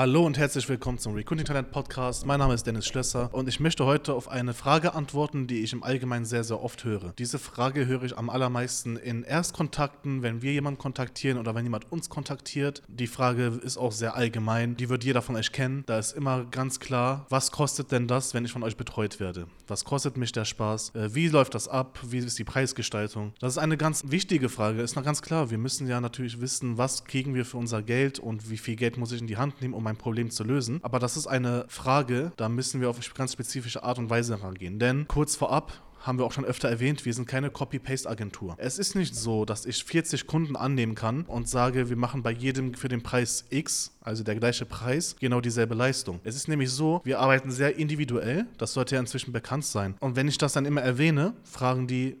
Hallo und herzlich willkommen zum Recruiting Talent Podcast. Mein Name ist Dennis Schlösser und ich möchte heute auf eine Frage antworten, die ich im Allgemeinen sehr, sehr oft höre. Diese Frage höre ich am allermeisten in Erstkontakten, wenn wir jemanden kontaktieren oder wenn jemand uns kontaktiert. Die Frage ist auch sehr allgemein. Die wird jeder von euch kennen. Da ist immer ganz klar, was kostet denn das, wenn ich von euch betreut werde? Was kostet mich der Spaß? Äh, wie läuft das ab? Wie ist die Preisgestaltung? Das ist eine ganz wichtige Frage. Ist noch ganz klar. Wir müssen ja natürlich wissen, was kriegen wir für unser Geld und wie viel Geld muss ich in die Hand nehmen, um mein Problem zu lösen. Aber das ist eine Frage, da müssen wir auf ganz spezifische Art und Weise rangehen. Denn kurz vorab, haben wir auch schon öfter erwähnt, wir sind keine Copy-Paste-Agentur. Es ist nicht so, dass ich 40 Kunden annehmen kann und sage, wir machen bei jedem für den Preis X, also der gleiche Preis, genau dieselbe Leistung. Es ist nämlich so, wir arbeiten sehr individuell, das sollte ja inzwischen bekannt sein. Und wenn ich das dann immer erwähne, fragen die,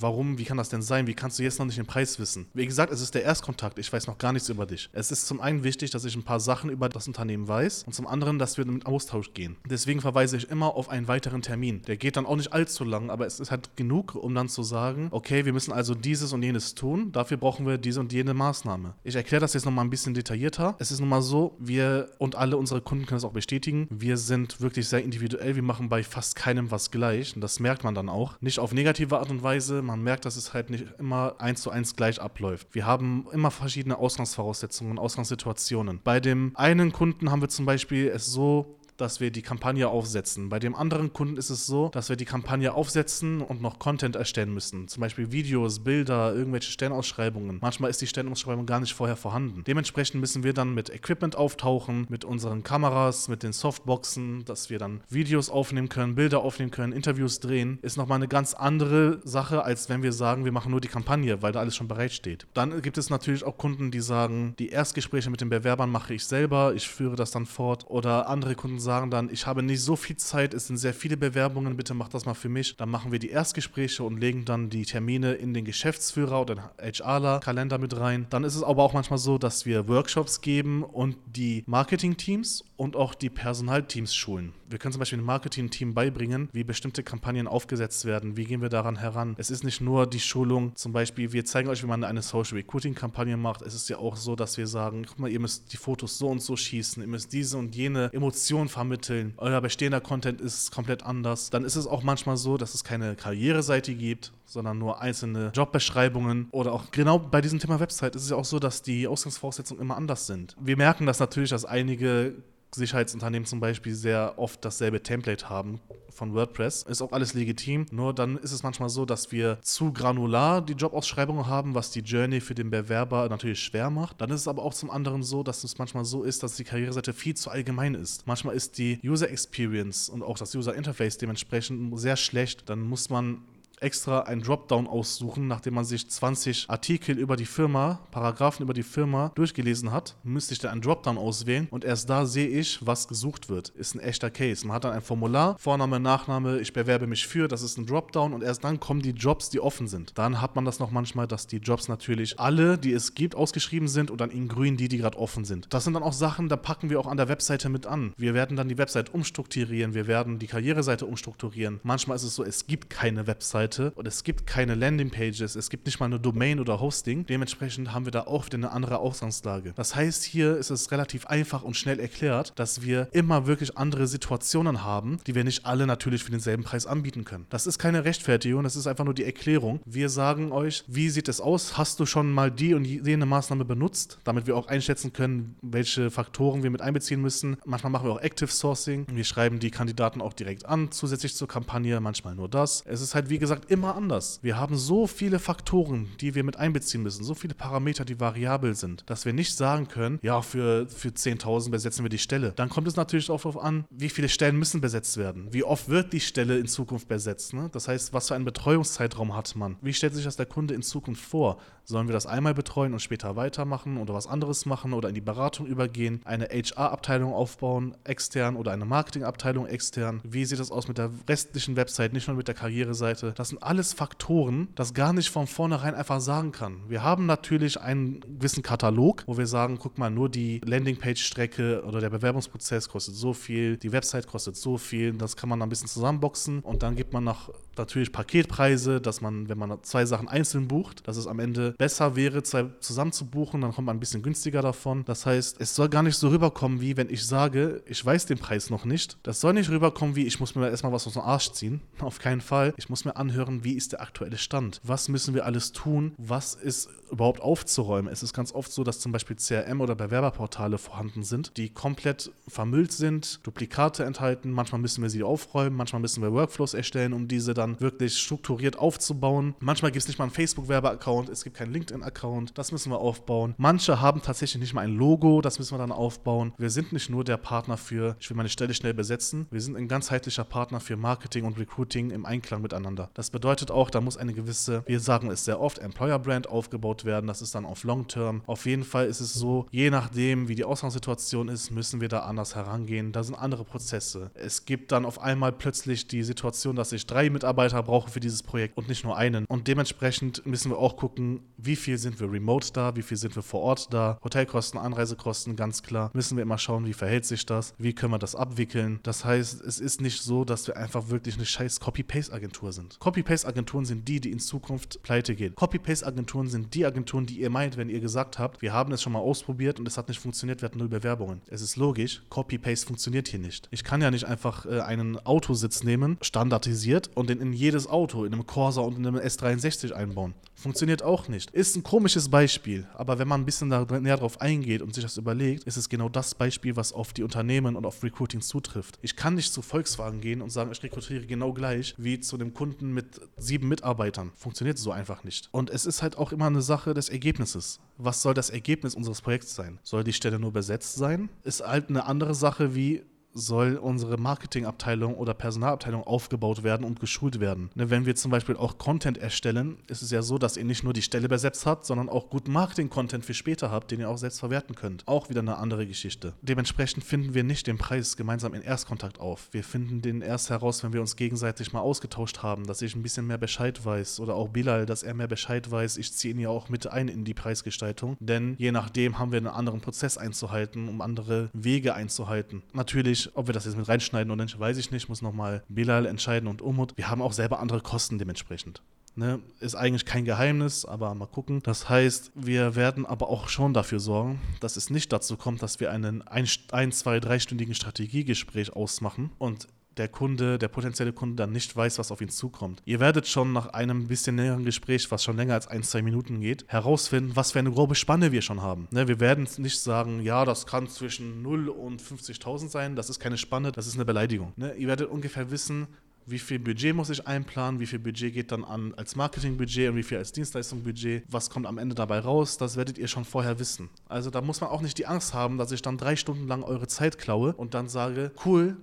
warum, wie kann das denn sein? Wie kannst du jetzt noch nicht den Preis wissen? Wie gesagt, es ist der Erstkontakt. Ich weiß noch gar nichts über dich. Es ist zum einen wichtig, dass ich ein paar Sachen über das Unternehmen weiß und zum anderen, dass wir mit Austausch gehen. Deswegen verweise ich immer auf einen weiteren Termin. Der geht dann auch nicht allzu lang, aber es ist halt genug, um dann zu sagen, okay, wir müssen also dieses und jenes tun. Dafür brauchen wir diese und jene Maßnahme. Ich erkläre das jetzt nochmal ein bisschen detaillierter. Es ist nun mal so, wir und alle unsere Kunden können es auch bestätigen. Wir sind wirklich sehr individuell. Wir machen bei fast keinem was gleich. Und das merkt man dann auch. Nicht auf negative Art und Weise, man merkt, dass es halt nicht immer eins zu eins gleich abläuft. Wir haben immer verschiedene Ausgangsvoraussetzungen, Ausgangssituationen. Bei dem einen Kunden haben wir zum Beispiel es so dass wir die Kampagne aufsetzen. Bei dem anderen Kunden ist es so, dass wir die Kampagne aufsetzen und noch Content erstellen müssen. Zum Beispiel Videos, Bilder, irgendwelche Stellenausschreibungen. Manchmal ist die Stellenausschreibung gar nicht vorher vorhanden. Dementsprechend müssen wir dann mit Equipment auftauchen, mit unseren Kameras, mit den Softboxen, dass wir dann Videos aufnehmen können, Bilder aufnehmen können, Interviews drehen. Ist nochmal eine ganz andere Sache, als wenn wir sagen, wir machen nur die Kampagne, weil da alles schon bereitsteht. Dann gibt es natürlich auch Kunden, die sagen, die Erstgespräche mit den Bewerbern mache ich selber, ich führe das dann fort. Oder andere Kunden sagen dann, ich habe nicht so viel Zeit, es sind sehr viele Bewerbungen, bitte mach das mal für mich. Dann machen wir die Erstgespräche und legen dann die Termine in den Geschäftsführer oder HRler-Kalender mit rein. Dann ist es aber auch manchmal so, dass wir Workshops geben und die Marketing-Teams und auch die Personalteams schulen. Wir können zum Beispiel dem Marketing-Team beibringen, wie bestimmte Kampagnen aufgesetzt werden, wie gehen wir daran heran. Es ist nicht nur die Schulung, zum Beispiel, wir zeigen euch, wie man eine Social Recruiting-Kampagne macht. Es ist ja auch so, dass wir sagen, guck mal, ihr müsst die Fotos so und so schießen, ihr müsst diese und jene Emotionen vermitteln. Euer bestehender Content ist komplett anders. Dann ist es auch manchmal so, dass es keine Karriereseite gibt, sondern nur einzelne Jobbeschreibungen oder auch genau bei diesem Thema Website ist es ja auch so, dass die Ausgangsvoraussetzungen immer anders sind. Wir merken das natürlich, dass einige Sicherheitsunternehmen zum Beispiel sehr oft dasselbe Template haben von WordPress. Ist auch alles legitim. Nur dann ist es manchmal so, dass wir zu granular die Jobausschreibungen haben, was die Journey für den Bewerber natürlich schwer macht. Dann ist es aber auch zum anderen so, dass es manchmal so ist, dass die Karriereseite viel zu allgemein ist. Manchmal ist die User Experience und auch das User Interface dementsprechend sehr schlecht. Dann muss man extra einen Dropdown aussuchen, nachdem man sich 20 Artikel über die Firma, Paragraphen über die Firma durchgelesen hat, müsste ich da einen Dropdown auswählen und erst da sehe ich, was gesucht wird. Ist ein echter Case. Man hat dann ein Formular, Vorname, Nachname, ich bewerbe mich für, das ist ein Dropdown und erst dann kommen die Jobs, die offen sind. Dann hat man das noch manchmal, dass die Jobs natürlich alle, die es gibt, ausgeschrieben sind und dann in grün die, die gerade offen sind. Das sind dann auch Sachen, da packen wir auch an der Webseite mit an. Wir werden dann die Webseite umstrukturieren, wir werden die Karriereseite umstrukturieren. Manchmal ist es so, es gibt keine Webseite Seite und es gibt keine Landingpages, es gibt nicht mal eine Domain oder Hosting. Dementsprechend haben wir da auch wieder eine andere Ausgangslage. Das heißt, hier ist es relativ einfach und schnell erklärt, dass wir immer wirklich andere Situationen haben, die wir nicht alle natürlich für denselben Preis anbieten können. Das ist keine Rechtfertigung, das ist einfach nur die Erklärung. Wir sagen euch, wie sieht es aus? Hast du schon mal die und jene Maßnahme benutzt, damit wir auch einschätzen können, welche Faktoren wir mit einbeziehen müssen. Manchmal machen wir auch Active Sourcing. Wir schreiben die Kandidaten auch direkt an, zusätzlich zur Kampagne, manchmal nur das. Es ist halt, wie gesagt, immer anders. Wir haben so viele Faktoren, die wir mit einbeziehen müssen, so viele Parameter, die variabel sind, dass wir nicht sagen können, ja, für, für 10.000 besetzen wir die Stelle. Dann kommt es natürlich auch darauf an, wie viele Stellen müssen besetzt werden. Wie oft wird die Stelle in Zukunft besetzt? Ne? Das heißt, was für einen Betreuungszeitraum hat man? Wie stellt sich das der Kunde in Zukunft vor? Sollen wir das einmal betreuen und später weitermachen oder was anderes machen oder in die Beratung übergehen, eine HR-Abteilung aufbauen, extern oder eine Marketing-Abteilung extern? Wie sieht das aus mit der restlichen Website, nicht nur mit der Karriereseite? Das sind alles Faktoren, das gar nicht von vornherein einfach sagen kann. Wir haben natürlich einen gewissen Katalog, wo wir sagen, guck mal, nur die Landingpage-Strecke oder der Bewerbungsprozess kostet so viel, die Website kostet so viel, das kann man ein bisschen zusammenboxen und dann gibt man nach natürlich Paketpreise, dass man, wenn man zwei Sachen einzeln bucht, dass es am Ende besser wäre, zwei zusammen zu buchen, dann kommt man ein bisschen günstiger davon. Das heißt, es soll gar nicht so rüberkommen, wie wenn ich sage, ich weiß den Preis noch nicht. Das soll nicht rüberkommen, wie ich muss mir erstmal was aus dem Arsch ziehen. Auf keinen Fall. Ich muss mir anhören, wie ist der aktuelle Stand? Was müssen wir alles tun? Was ist überhaupt aufzuräumen? Es ist ganz oft so, dass zum Beispiel CRM oder Bewerberportale vorhanden sind, die komplett vermüllt sind, Duplikate enthalten. Manchmal müssen wir sie aufräumen, manchmal müssen wir Workflows erstellen, um diese dann wirklich strukturiert aufzubauen. Manchmal gibt es nicht mal einen Facebook-Werbe-Account, es gibt keinen LinkedIn-Account. Das müssen wir aufbauen. Manche haben tatsächlich nicht mal ein Logo, das müssen wir dann aufbauen. Wir sind nicht nur der Partner für, ich will meine Stelle schnell besetzen, wir sind ein ganzheitlicher Partner für Marketing und Recruiting im Einklang miteinander. Das bedeutet auch, da muss eine gewisse, wir sagen es sehr oft, Employer-Brand aufgebaut werden. Das ist dann auf Long-Term. Auf jeden Fall ist es so, je nachdem, wie die Ausgangssituation ist, müssen wir da anders herangehen. Da sind andere Prozesse. Es gibt dann auf einmal plötzlich die Situation, dass ich drei Mitarbeiter brauche für dieses Projekt und nicht nur einen. Und dementsprechend müssen wir auch gucken, wie viel sind wir remote da, wie viel sind wir vor Ort da. Hotelkosten, Anreisekosten, ganz klar. Müssen wir immer schauen, wie verhält sich das, wie können wir das abwickeln. Das heißt, es ist nicht so, dass wir einfach wirklich eine scheiß Copy-Paste-Agentur sind. Copy-Paste-Agenturen sind die, die in Zukunft pleite gehen. Copy-Paste-Agenturen sind die Agenturen, die ihr meint, wenn ihr gesagt habt, wir haben es schon mal ausprobiert und es hat nicht funktioniert, wir hatten null Bewerbungen. Es ist logisch, Copy-Paste funktioniert hier nicht. Ich kann ja nicht einfach äh, einen Autositz nehmen, standardisiert, und den in jedes Auto, in einem Corsa und in einem S63 einbauen. Funktioniert auch nicht. Ist ein komisches Beispiel, aber wenn man ein bisschen da näher drauf eingeht und sich das überlegt, ist es genau das Beispiel, was auf die Unternehmen und auf Recruiting zutrifft. Ich kann nicht zu Volkswagen gehen und sagen, ich rekrutiere genau gleich wie zu dem Kunden mit sieben Mitarbeitern. Funktioniert so einfach nicht. Und es ist halt auch immer eine Sache des Ergebnisses. Was soll das Ergebnis unseres Projekts sein? Soll die Stelle nur besetzt sein? Ist halt eine andere Sache wie soll unsere Marketingabteilung oder Personalabteilung aufgebaut werden und geschult werden. Ne, wenn wir zum Beispiel auch Content erstellen, ist es ja so, dass ihr nicht nur die Stelle besetzt habt, sondern auch guten Marketing-Content für später habt, den ihr auch selbst verwerten könnt. Auch wieder eine andere Geschichte. Dementsprechend finden wir nicht den Preis gemeinsam in Erstkontakt auf. Wir finden den erst heraus, wenn wir uns gegenseitig mal ausgetauscht haben, dass ich ein bisschen mehr Bescheid weiß oder auch Bilal, dass er mehr Bescheid weiß. Ich ziehe ihn ja auch mit ein in die Preisgestaltung, denn je nachdem haben wir einen anderen Prozess einzuhalten, um andere Wege einzuhalten. Natürlich ob wir das jetzt mit reinschneiden oder nicht, weiß ich nicht. Muss nochmal Bilal entscheiden und Umut. Wir haben auch selber andere Kosten dementsprechend. Ne, ist eigentlich kein Geheimnis, aber mal gucken. Das heißt, wir werden aber auch schon dafür sorgen, dass es nicht dazu kommt, dass wir einen ein, ein zwei, dreistündigen Strategiegespräch ausmachen und der Kunde, der potenzielle Kunde dann nicht weiß, was auf ihn zukommt. Ihr werdet schon nach einem bisschen näheren Gespräch, was schon länger als ein, zwei Minuten geht, herausfinden, was für eine grobe Spanne wir schon haben. Ne, wir werden nicht sagen, ja, das kann zwischen 0 und 50.000 sein, das ist keine Spanne, das ist eine Beleidigung. Ne, ihr werdet ungefähr wissen, wie viel Budget muss ich einplanen, wie viel Budget geht dann an als Marketingbudget und wie viel als Dienstleistungsbudget, was kommt am Ende dabei raus, das werdet ihr schon vorher wissen. Also da muss man auch nicht die Angst haben, dass ich dann drei Stunden lang eure Zeit klaue und dann sage, cool,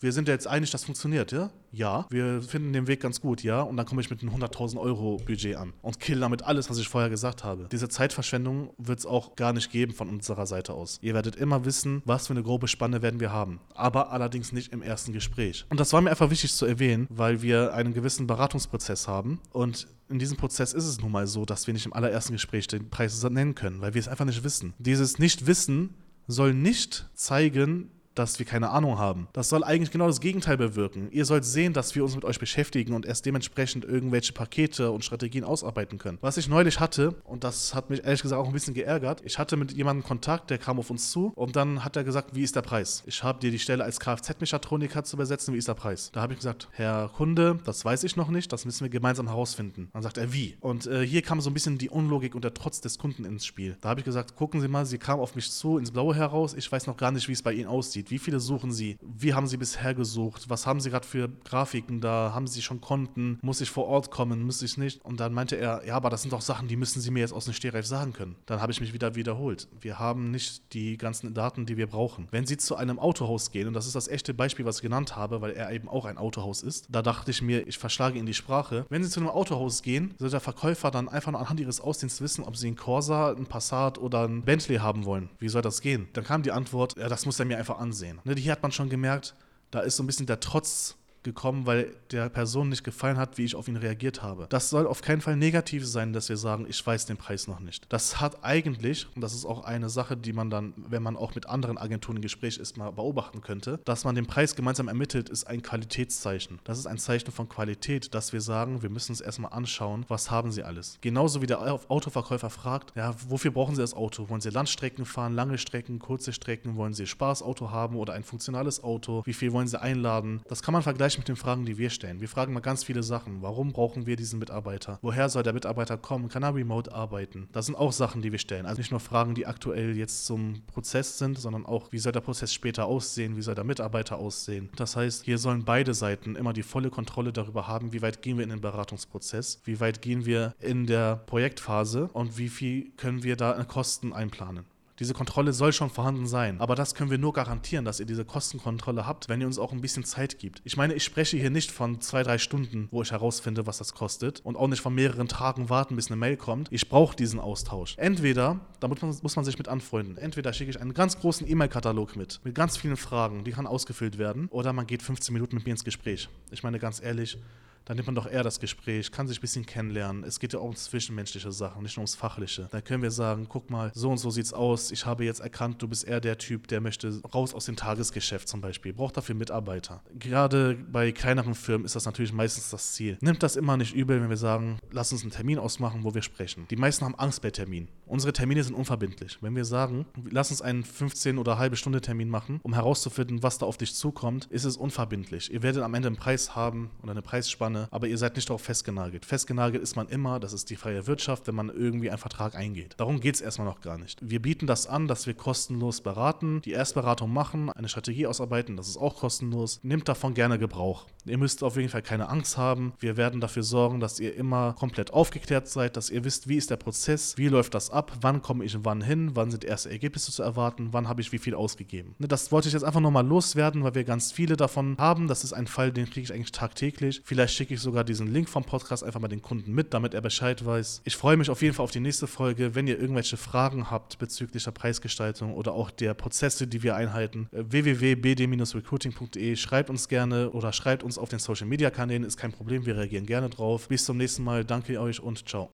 wir sind ja jetzt einig, das funktioniert, ja? Ja. Wir finden den Weg ganz gut, ja? Und dann komme ich mit einem 100.000 Euro Budget an und kill damit alles, was ich vorher gesagt habe. Diese Zeitverschwendung wird es auch gar nicht geben von unserer Seite aus. Ihr werdet immer wissen, was für eine grobe Spanne werden wir haben. Aber allerdings nicht im ersten Gespräch. Und das war mir einfach wichtig zu erwähnen, weil wir einen gewissen Beratungsprozess haben und in diesem Prozess ist es nun mal so, dass wir nicht im allerersten Gespräch den Preis nennen können, weil wir es einfach nicht wissen. Dieses Nicht-Wissen soll nicht zeigen, dass wir keine Ahnung haben. Das soll eigentlich genau das Gegenteil bewirken. Ihr sollt sehen, dass wir uns mit euch beschäftigen und erst dementsprechend irgendwelche Pakete und Strategien ausarbeiten können. Was ich neulich hatte, und das hat mich ehrlich gesagt auch ein bisschen geärgert, ich hatte mit jemandem Kontakt, der kam auf uns zu und dann hat er gesagt, wie ist der Preis? Ich habe dir die Stelle als Kfz-Mechatroniker zu besetzen, wie ist der Preis? Da habe ich gesagt, Herr Kunde, das weiß ich noch nicht, das müssen wir gemeinsam herausfinden. Dann sagt er, wie? Und äh, hier kam so ein bisschen die Unlogik und der Trotz des Kunden ins Spiel. Da habe ich gesagt, gucken Sie mal, Sie kam auf mich zu, ins Blaue heraus, ich weiß noch gar nicht, wie es bei Ihnen aussieht. Wie viele suchen Sie? Wie haben Sie bisher gesucht? Was haben Sie gerade für Grafiken da? Haben Sie schon Konten? Muss ich vor Ort kommen? Muss ich nicht? Und dann meinte er, ja, aber das sind doch Sachen, die müssen Sie mir jetzt aus dem Stehreif sagen können. Dann habe ich mich wieder wiederholt. Wir haben nicht die ganzen Daten, die wir brauchen. Wenn Sie zu einem Autohaus gehen, und das ist das echte Beispiel, was ich genannt habe, weil er eben auch ein Autohaus ist, da dachte ich mir, ich verschlage Ihnen die Sprache. Wenn Sie zu einem Autohaus gehen, soll der Verkäufer dann einfach nur anhand Ihres Aussehens wissen, ob Sie einen Corsa, einen Passat oder einen Bentley haben wollen. Wie soll das gehen? Dann kam die Antwort, ja, das muss er mir einfach ansehen. Ne, hier hat man schon gemerkt, da ist so ein bisschen der Trotz gekommen, weil der Person nicht gefallen hat, wie ich auf ihn reagiert habe. Das soll auf keinen Fall negativ sein, dass wir sagen, ich weiß den Preis noch nicht. Das hat eigentlich, und das ist auch eine Sache, die man dann, wenn man auch mit anderen Agenturen im Gespräch ist, mal beobachten könnte, dass man den Preis gemeinsam ermittelt, ist ein Qualitätszeichen. Das ist ein Zeichen von Qualität, dass wir sagen, wir müssen uns erstmal anschauen, was haben sie alles. Genauso wie der Autoverkäufer fragt, ja, wofür brauchen sie das Auto? Wollen sie Landstrecken fahren, lange Strecken, kurze Strecken? Wollen sie Spaßauto haben oder ein funktionales Auto? Wie viel wollen sie einladen? Das kann man vergleichen mit den Fragen, die wir stellen. Wir fragen mal ganz viele Sachen. Warum brauchen wir diesen Mitarbeiter? Woher soll der Mitarbeiter kommen? Kann er remote arbeiten? Das sind auch Sachen, die wir stellen. Also nicht nur Fragen, die aktuell jetzt zum Prozess sind, sondern auch, wie soll der Prozess später aussehen? Wie soll der Mitarbeiter aussehen? Das heißt, hier sollen beide Seiten immer die volle Kontrolle darüber haben, wie weit gehen wir in den Beratungsprozess, wie weit gehen wir in der Projektphase und wie viel können wir da Kosten einplanen. Diese Kontrolle soll schon vorhanden sein. Aber das können wir nur garantieren, dass ihr diese Kostenkontrolle habt, wenn ihr uns auch ein bisschen Zeit gibt. Ich meine, ich spreche hier nicht von zwei, drei Stunden, wo ich herausfinde, was das kostet. Und auch nicht von mehreren Tagen warten, bis eine Mail kommt. Ich brauche diesen Austausch. Entweder, da muss man, muss man sich mit anfreunden, entweder schicke ich einen ganz großen E-Mail-Katalog mit, mit ganz vielen Fragen, die kann ausgefüllt werden. Oder man geht 15 Minuten mit mir ins Gespräch. Ich meine, ganz ehrlich, dann nimmt man doch eher das Gespräch, kann sich ein bisschen kennenlernen. Es geht ja auch um zwischenmenschliche Sachen, nicht nur ums Fachliche. Da können wir sagen, guck mal, so und so sieht's aus. Ich habe jetzt erkannt, du bist eher der Typ, der möchte raus aus dem Tagesgeschäft zum Beispiel, braucht dafür Mitarbeiter. Gerade bei kleineren Firmen ist das natürlich meistens das Ziel. Nimmt das immer nicht übel, wenn wir sagen, lass uns einen Termin ausmachen, wo wir sprechen. Die meisten haben Angst bei Terminen. Unsere Termine sind unverbindlich. Wenn wir sagen, lass uns einen 15 oder halbe Stunde Termin machen, um herauszufinden, was da auf dich zukommt, ist es unverbindlich. Ihr werdet am Ende einen Preis haben oder eine Preisspanne Spanne, aber ihr seid nicht darauf festgenagelt. Festgenagelt ist man immer, das ist die freie Wirtschaft, wenn man irgendwie einen Vertrag eingeht. Darum geht es erstmal noch gar nicht. Wir bieten das an, dass wir kostenlos beraten, die Erstberatung machen, eine Strategie ausarbeiten, das ist auch kostenlos. Nehmt davon gerne Gebrauch. Ihr müsst auf jeden Fall keine Angst haben. Wir werden dafür sorgen, dass ihr immer komplett aufgeklärt seid, dass ihr wisst, wie ist der Prozess, wie läuft das ab, wann komme ich wann hin, wann sind erste Ergebnisse zu erwarten, wann habe ich wie viel ausgegeben. Ne, das wollte ich jetzt einfach nochmal loswerden, weil wir ganz viele davon haben. Das ist ein Fall, den kriege ich eigentlich tagtäglich. Vielleicht schicke ich sogar diesen Link vom Podcast einfach mal den Kunden mit, damit er Bescheid weiß. Ich freue mich auf jeden Fall auf die nächste Folge. Wenn ihr irgendwelche Fragen habt bezüglich der Preisgestaltung oder auch der Prozesse, die wir einhalten, äh, www.bd-recruiting.de, schreibt uns gerne oder schreibt uns auf den Social Media Kanälen, ist kein Problem, wir reagieren gerne drauf. Bis zum nächsten Mal, danke euch und ciao.